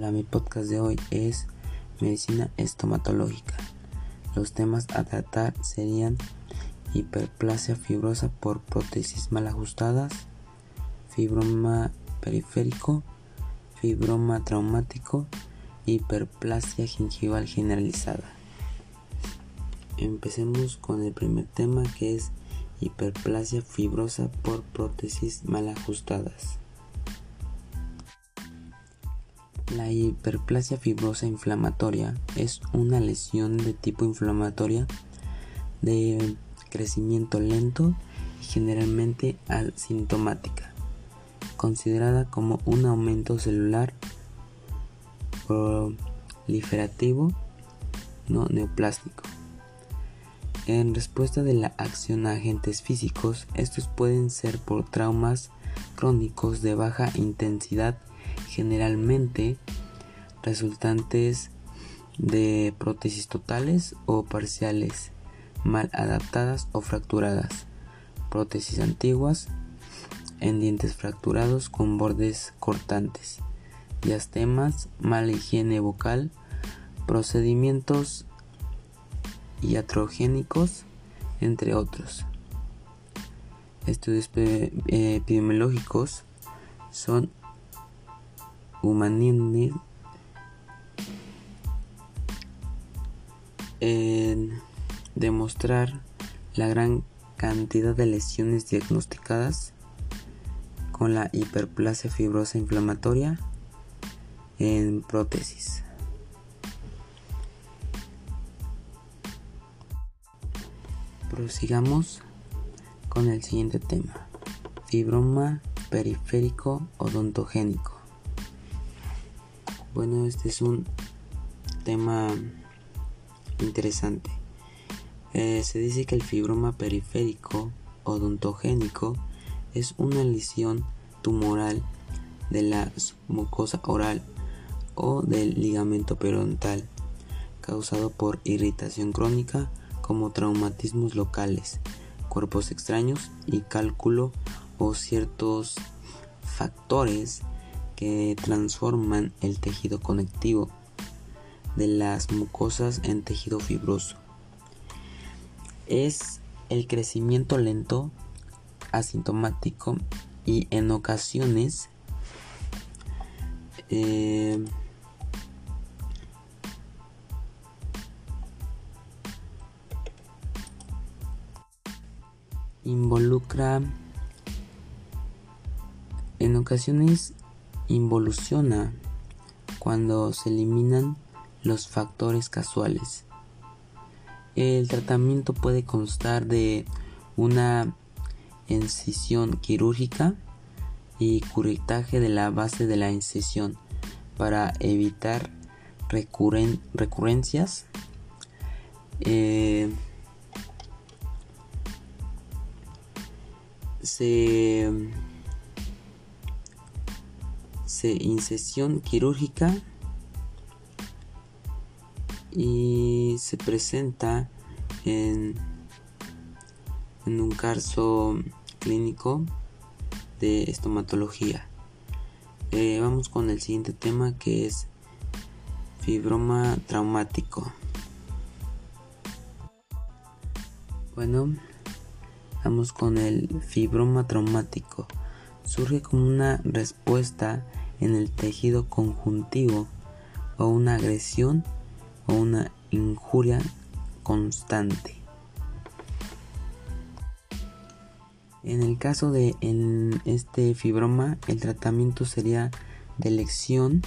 Hola, mi podcast de hoy es medicina estomatológica. Los temas a tratar serían hiperplasia fibrosa por prótesis mal ajustadas, fibroma periférico, fibroma traumático, hiperplasia gingival generalizada. Empecemos con el primer tema que es hiperplasia fibrosa por prótesis mal ajustadas. La hiperplasia fibrosa inflamatoria es una lesión de tipo inflamatoria de crecimiento lento y generalmente asintomática, considerada como un aumento celular proliferativo no neoplástico. En respuesta de la acción a agentes físicos, estos pueden ser por traumas crónicos de baja intensidad generalmente resultantes de prótesis totales o parciales, mal adaptadas o fracturadas, prótesis antiguas, en dientes fracturados con bordes cortantes, diastemas, mala higiene vocal, procedimientos iatrogénicos, entre otros. Estudios epidemiológicos son humanines en demostrar la gran cantidad de lesiones diagnosticadas con la hiperplasia fibrosa inflamatoria en prótesis. Prosigamos con el siguiente tema, fibroma periférico odontogénico. Bueno, este es un tema interesante. Eh, se dice que el fibroma periférico odontogénico es una lesión tumoral de la mucosa oral o del ligamento periodontal causado por irritación crónica como traumatismos locales, cuerpos extraños y cálculo o ciertos factores que transforman el tejido conectivo de las mucosas en tejido fibroso. Es el crecimiento lento, asintomático y en ocasiones eh, involucra en ocasiones involuciona cuando se eliminan los factores casuales. El tratamiento puede constar de una incisión quirúrgica y curitaje de la base de la incisión para evitar recurrencias. Eh, se incisión quirúrgica y se presenta en, en un caso clínico de estomatología. Eh, vamos con el siguiente tema que es fibroma traumático. Bueno, vamos con el fibroma traumático. Surge como una respuesta en el tejido conjuntivo o una agresión o una injuria constante. En el caso de este fibroma, el tratamiento sería de elección,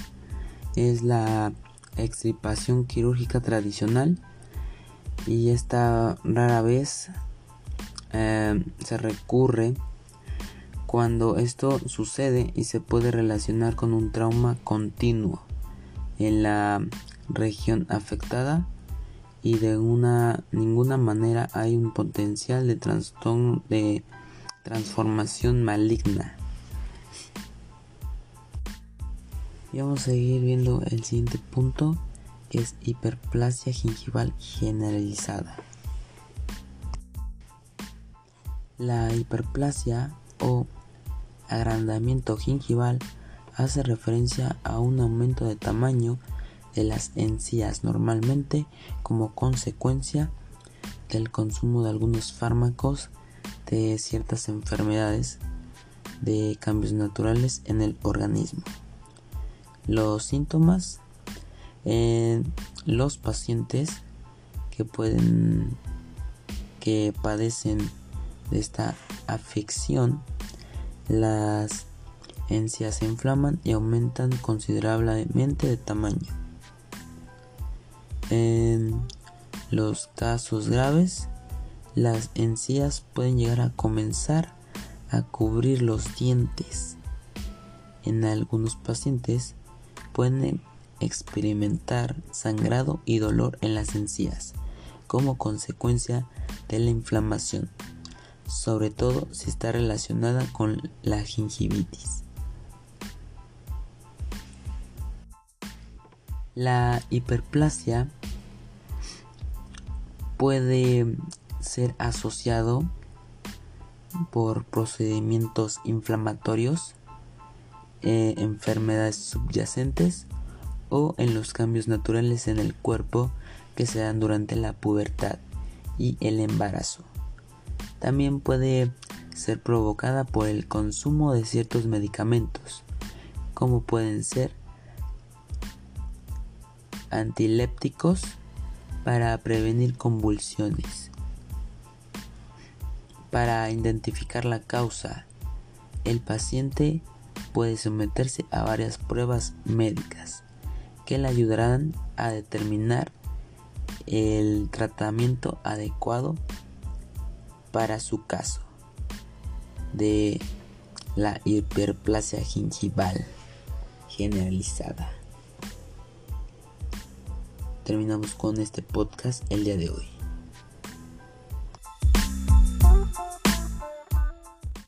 es la extirpación quirúrgica tradicional y esta rara vez eh, se recurre cuando esto sucede y se puede relacionar con un trauma continuo en la región afectada y de una ninguna manera hay un potencial de de transformación maligna. Y vamos a seguir viendo el siguiente punto que es hiperplasia gingival generalizada. La hiperplasia o agrandamiento gingival hace referencia a un aumento de tamaño de las encías normalmente como consecuencia del consumo de algunos fármacos de ciertas enfermedades de cambios naturales en el organismo. Los síntomas en los pacientes que pueden que padecen de esta afección las encías se inflaman y aumentan considerablemente de tamaño. En los casos graves, las encías pueden llegar a comenzar a cubrir los dientes. En algunos pacientes pueden experimentar sangrado y dolor en las encías como consecuencia de la inflamación, sobre todo si está relacionada con la gingivitis. La hiperplasia puede ser asociado por procedimientos inflamatorios, eh, enfermedades subyacentes o en los cambios naturales en el cuerpo que se dan durante la pubertad y el embarazo. También puede ser provocada por el consumo de ciertos medicamentos, como pueden ser antilépticos para prevenir convulsiones. Para identificar la causa, el paciente puede someterse a varias pruebas médicas que le ayudarán a determinar el tratamiento adecuado para su caso de la hiperplasia gingival generalizada. Terminamos con este podcast el día de hoy.